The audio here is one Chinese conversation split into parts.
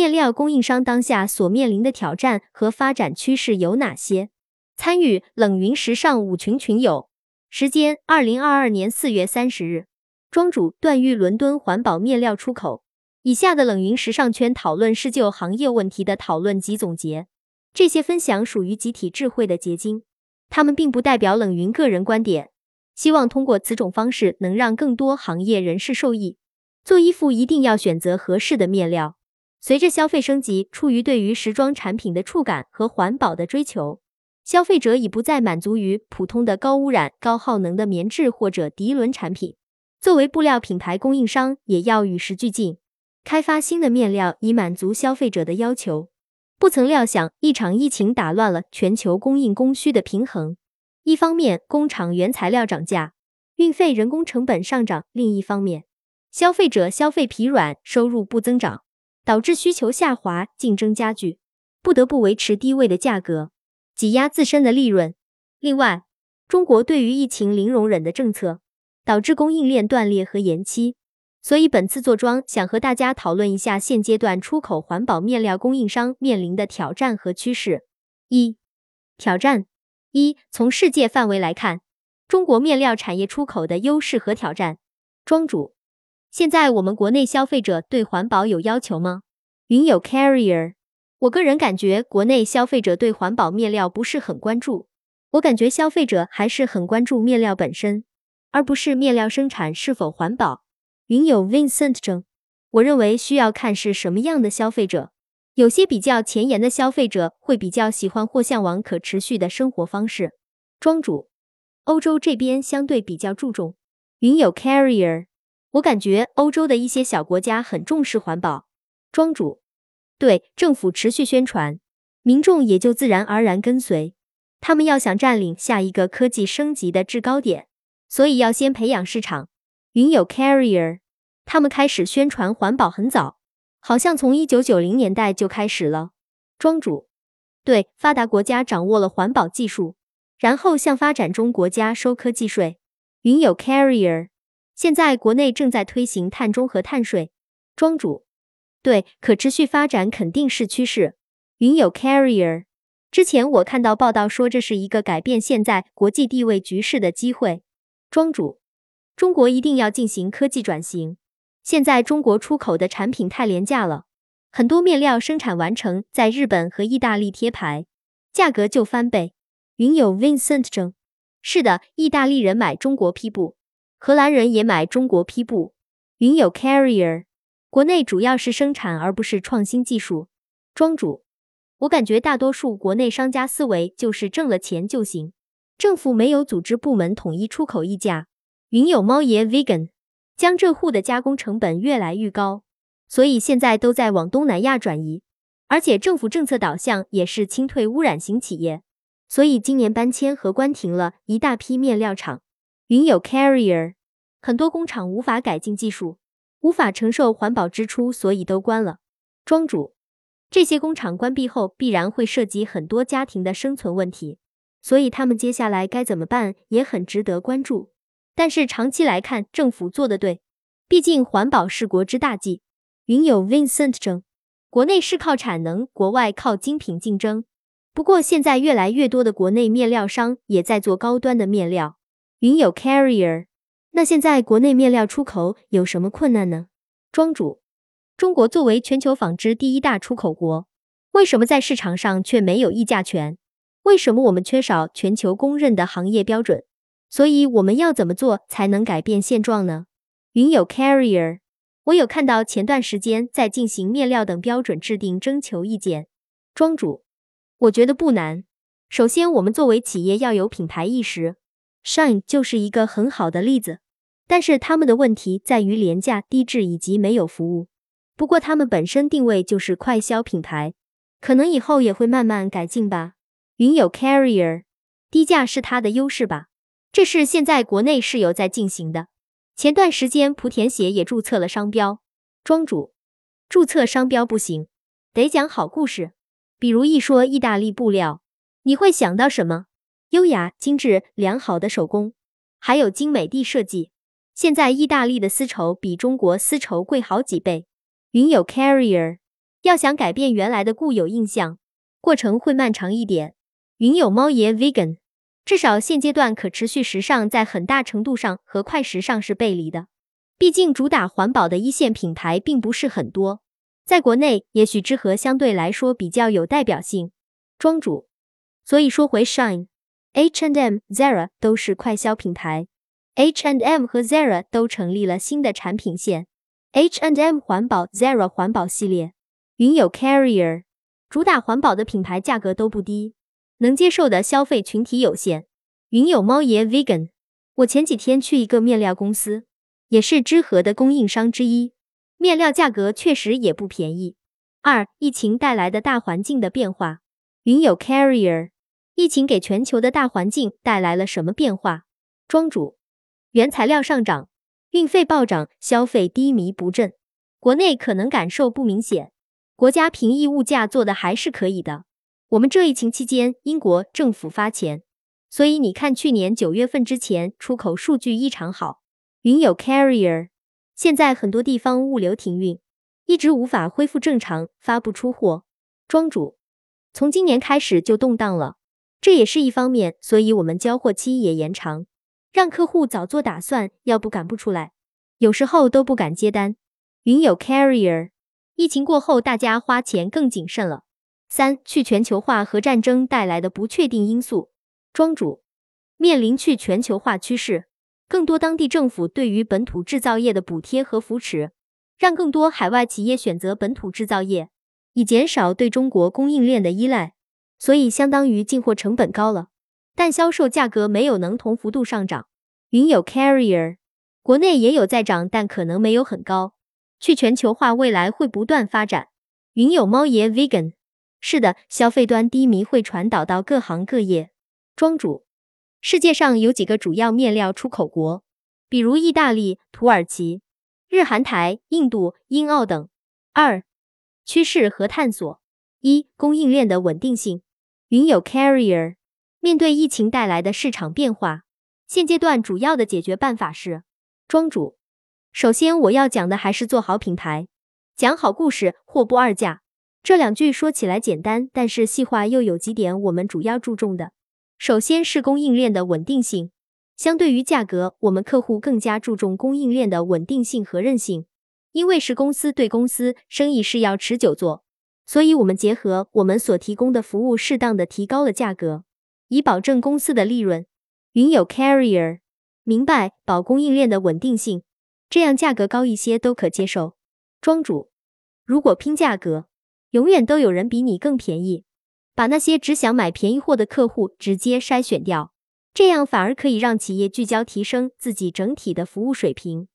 面料供应商当下所面临的挑战和发展趋势有哪些？参与冷云时尚五群群友，时间：二零二二年四月三十日。庄主：段誉，伦敦环保面料出口。以下的冷云时尚圈讨论是就行业问题的讨论及总结，这些分享属于集体智慧的结晶，他们并不代表冷云个人观点。希望通过此种方式能让更多行业人士受益。做衣服一定要选择合适的面料。随着消费升级，出于对于时装产品的触感和环保的追求，消费者已不再满足于普通的高污染、高耗能的棉质或者涤纶产品。作为布料品牌供应商，也要与时俱进，开发新的面料以满足消费者的要求。不曾料想，一场疫情打乱了全球供应供需的平衡。一方面，工厂原材料涨价，运费、人工成本上涨；另一方面，消费者消费疲软，收入不增长。导致需求下滑，竞争加剧，不得不维持低位的价格，挤压自身的利润。另外，中国对于疫情零容忍的政策，导致供应链断裂和延期。所以本次坐庄想和大家讨论一下现阶段出口环保面料供应商面临的挑战和趋势。一、挑战一：从世界范围来看，中国面料产业出口的优势和挑战。庄主。现在我们国内消费者对环保有要求吗？云友 Carrier，我个人感觉国内消费者对环保面料不是很关注，我感觉消费者还是很关注面料本身，而不是面料生产是否环保。云友 Vincent 正，我认为需要看是什么样的消费者，有些比较前沿的消费者会比较喜欢或向往可持续的生活方式。庄主，欧洲这边相对比较注重。云友 Carrier。我感觉欧洲的一些小国家很重视环保，庄主对政府持续宣传，民众也就自然而然跟随。他们要想占领下一个科技升级的制高点，所以要先培养市场。云友 Carrier，他们开始宣传环保很早，好像从一九九零年代就开始了。庄主对发达国家掌握了环保技术，然后向发展中国家收科技税。云友 Carrier。现在国内正在推行碳中和碳税，庄主对可持续发展肯定是趋势。云友 Carrier，之前我看到报道说这是一个改变现在国际地位局势的机会。庄主，中国一定要进行科技转型。现在中国出口的产品太廉价了，很多面料生产完成在日本和意大利贴牌，价格就翻倍。云友 Vincent 正，是的，意大利人买中国批布。荷兰人也买中国批布。云友 Carrier，国内主要是生产而不是创新技术。庄主，我感觉大多数国内商家思维就是挣了钱就行，政府没有组织部门统一出口议价。云友猫爷 Vegan，江浙沪的加工成本越来越高，所以现在都在往东南亚转移，而且政府政策导向也是清退污染型企业，所以今年搬迁和关停了一大批面料厂。云有 Carrier，很多工厂无法改进技术，无法承受环保支出，所以都关了。庄主，这些工厂关闭后，必然会涉及很多家庭的生存问题，所以他们接下来该怎么办，也很值得关注。但是长期来看，政府做的对，毕竟环保是国之大计。云有 Vincent 正，国内是靠产能，国外靠精品竞争。不过现在越来越多的国内面料商也在做高端的面料。云友 Carrier，那现在国内面料出口有什么困难呢？庄主，中国作为全球纺织第一大出口国，为什么在市场上却没有议价权？为什么我们缺少全球公认的行业标准？所以我们要怎么做才能改变现状呢？云友 Carrier，我有看到前段时间在进行面料等标准制定征求意见。庄主，我觉得不难。首先，我们作为企业要有品牌意识。Shine 就是一个很好的例子，但是他们的问题在于廉价、低质以及没有服务。不过他们本身定位就是快消品牌，可能以后也会慢慢改进吧。云友 Carrier，低价是它的优势吧？这是现在国内是有在进行的。前段时间莆田鞋也注册了商标。庄主，注册商标不行，得讲好故事。比如一说意大利布料，你会想到什么？优雅、精致、良好的手工，还有精美的设计。现在意大利的丝绸比中国丝绸贵好几倍。云友 Carrier，要想改变原来的固有印象，过程会漫长一点。云有猫爷 Vegan，至少现阶段可持续时尚在很大程度上和快时尚是背离的。毕竟主打环保的一线品牌并不是很多，在国内也许知和相对来说比较有代表性。庄主，所以说回 Shine。H and M、Zara 都是快消品牌，H and M 和 Zara 都成立了新的产品线，H and M 环保，Zara 环保系列。云有 Carrier，主打环保的品牌价格都不低，能接受的消费群体有限。云有猫爷 Vegan，我前几天去一个面料公司，也是知和的供应商之一，面料价格确实也不便宜。二、疫情带来的大环境的变化。云有 Carrier。疫情给全球的大环境带来了什么变化？庄主，原材料上涨，运费暴涨，消费低迷不振。国内可能感受不明显，国家平抑物价做的还是可以的。我们这疫情期间，英国政府发钱，所以你看去年九月份之前出口数据异常好。云有 Carrier，现在很多地方物流停运，一直无法恢复正常，发不出货。庄主，从今年开始就动荡了。这也是一方面，所以我们交货期也延长，让客户早做打算，要不赶不出来，有时候都不敢接单。云有 Carrier，疫情过后，大家花钱更谨慎了。三、去全球化和战争带来的不确定因素。庄主面临去全球化趋势，更多当地政府对于本土制造业的补贴和扶持，让更多海外企业选择本土制造业，以减少对中国供应链的依赖。所以相当于进货成本高了，但销售价格没有能同幅度上涨。云有 Carrier，国内也有在涨，但可能没有很高。去全球化未来会不断发展。云有猫爷 Vegan，是的，消费端低迷会传导到各行各业。庄主，世界上有几个主要面料出口国，比如意大利、土耳其、日韩台、印度、英澳等。二、趋势和探索。一、供应链的稳定性。云有 Carrier，面对疫情带来的市场变化，现阶段主要的解决办法是：庄主，首先我要讲的还是做好品牌，讲好故事，货不二价。这两句说起来简单，但是细化又有几点我们主要注重的。首先是供应链的稳定性，相对于价格，我们客户更加注重供应链的稳定性和韧性，因为是公司对公司，生意是要持久做。所以，我们结合我们所提供的服务，适当的提高了价格，以保证公司的利润。云有 Carrier，明白保供应链的稳定性，这样价格高一些都可接受。庄主，如果拼价格，永远都有人比你更便宜，把那些只想买便宜货的客户直接筛选掉，这样反而可以让企业聚焦提升自己整体的服务水平，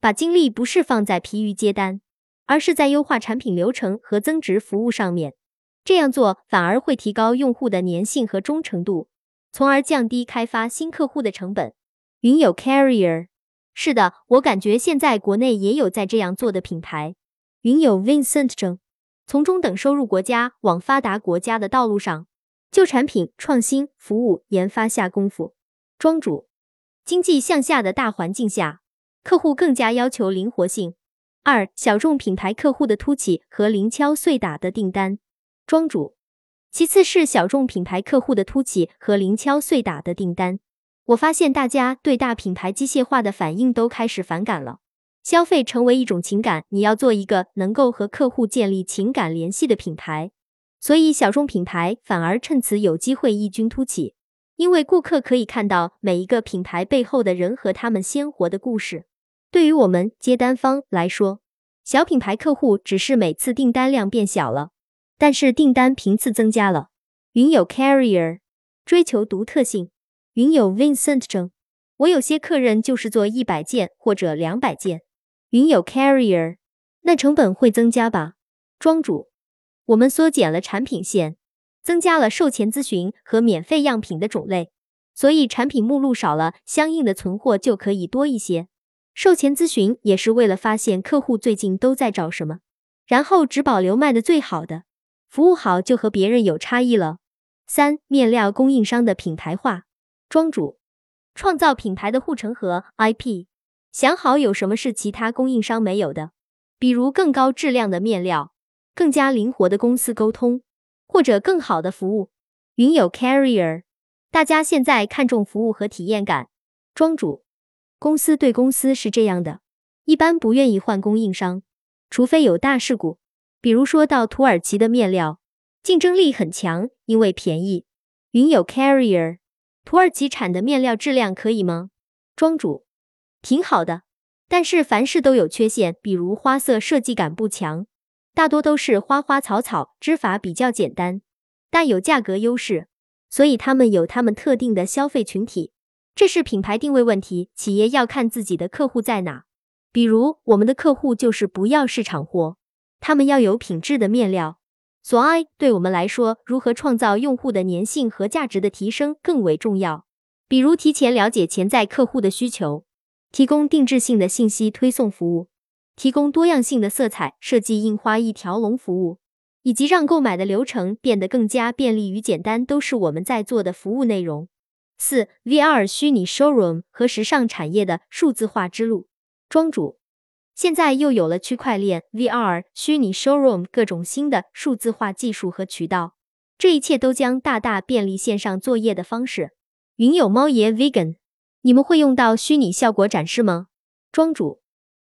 把精力不是放在疲于接单。而是在优化产品流程和增值服务上面，这样做反而会提高用户的粘性和忠诚度，从而降低开发新客户的成本。云有 Carrier，是的，我感觉现在国内也有在这样做的品牌。云有 Vincent 正从中等收入国家往发达国家的道路上，就产品创新、服务研发下功夫。庄主，经济向下的大环境下，客户更加要求灵活性。二小众品牌客户的突起和零敲碎打的订单，庄主。其次是小众品牌客户的突起和零敲碎打的订单。我发现大家对大品牌机械化的反应都开始反感了。消费成为一种情感，你要做一个能够和客户建立情感联系的品牌。所以小众品牌反而趁此有机会异军突起，因为顾客可以看到每一个品牌背后的人和他们鲜活的故事。对于我们接单方来说，小品牌客户只是每次订单量变小了，但是订单频次增加了。云有 Carrier 追求独特性，云有 Vincent 正，我有些客人就是做一百件或者两百件。云有 Carrier，那成本会增加吧？庄主，我们缩减了产品线，增加了售前咨询和免费样品的种类，所以产品目录少了，相应的存货就可以多一些。售前咨询也是为了发现客户最近都在找什么，然后只保留卖的最好的，服务好就和别人有差异了。三、面料供应商的品牌化，庄主创造品牌的护城河 IP，想好有什么是其他供应商没有的，比如更高质量的面料，更加灵活的公司沟通，或者更好的服务。云友 Carrier，大家现在看重服务和体验感。庄主，公司对公司是这样的，一般不愿意换供应商，除非有大事故，比如说到土耳其的面料，竞争力很强，因为便宜。云友 Carrier，土耳其产的面料质量可以吗？庄主，挺好的，但是凡事都有缺陷，比如花色设计感不强。大多都是花花草草，织法比较简单，但有价格优势，所以他们有他们特定的消费群体。这是品牌定位问题，企业要看自己的客户在哪。比如我们的客户就是不要市场货，他们要有品质的面料。所以对我们来说，如何创造用户的粘性和价值的提升更为重要。比如提前了解潜在客户的需求，提供定制性的信息推送服务。提供多样性的色彩设计、印花一条龙服务，以及让购买的流程变得更加便利与简单，都是我们在做的服务内容。四、VR 虚拟 showroom 和时尚产业的数字化之路。庄主，现在又有了区块链、VR 虚拟 showroom 各种新的数字化技术和渠道，这一切都将大大便利线上作业的方式。云友猫爷 Vegan，你们会用到虚拟效果展示吗？庄主。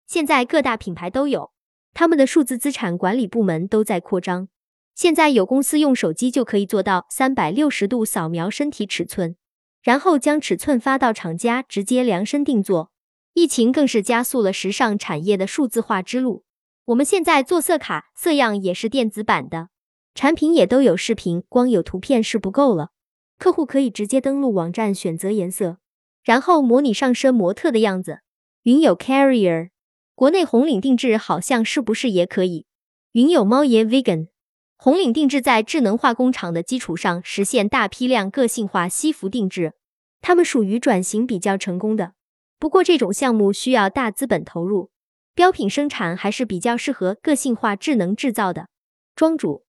现在各大品牌都有，他们的数字资产管理部门都在扩张。现在有公司用手机就可以做到三百六十度扫描身体尺寸，然后将尺寸发到厂家直接量身定做。疫情更是加速了时尚产业的数字化之路。我们现在做色卡，色样也是电子版的，产品也都有视频，光有图片是不够了。客户可以直接登录网站选择颜色，然后模拟上身模特的样子。云有 Carrier。国内红领定制好像是不是也可以？云有猫爷 vegan，红领定制在智能化工厂的基础上实现大批量个性化西服定制，他们属于转型比较成功的。不过这种项目需要大资本投入，标品生产还是比较适合个性化智能制造的。庄主，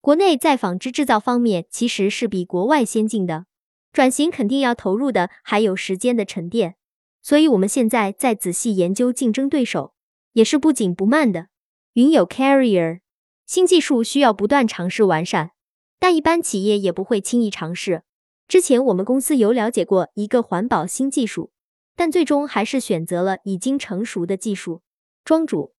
国内在纺织制造方面其实是比国外先进的，转型肯定要投入的，还有时间的沉淀。所以，我们现在在仔细研究竞争对手，也是不紧不慢的。云友 Carrier，新技术需要不断尝试完善，但一般企业也不会轻易尝试。之前我们公司有了解过一个环保新技术，但最终还是选择了已经成熟的技术。庄主，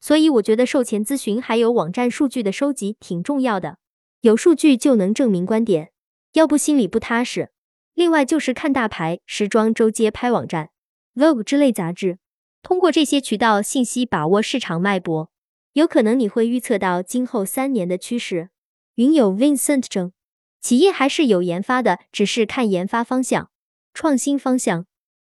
所以我觉得售前咨询还有网站数据的收集挺重要的，有数据就能证明观点，要不心里不踏实。另外就是看大牌时装周街拍网站。Vogue 之类杂志，通过这些渠道信息把握市场脉搏，有可能你会预测到今后三年的趋势。云有 Vincent 称，企业还是有研发的，只是看研发方向、创新方向。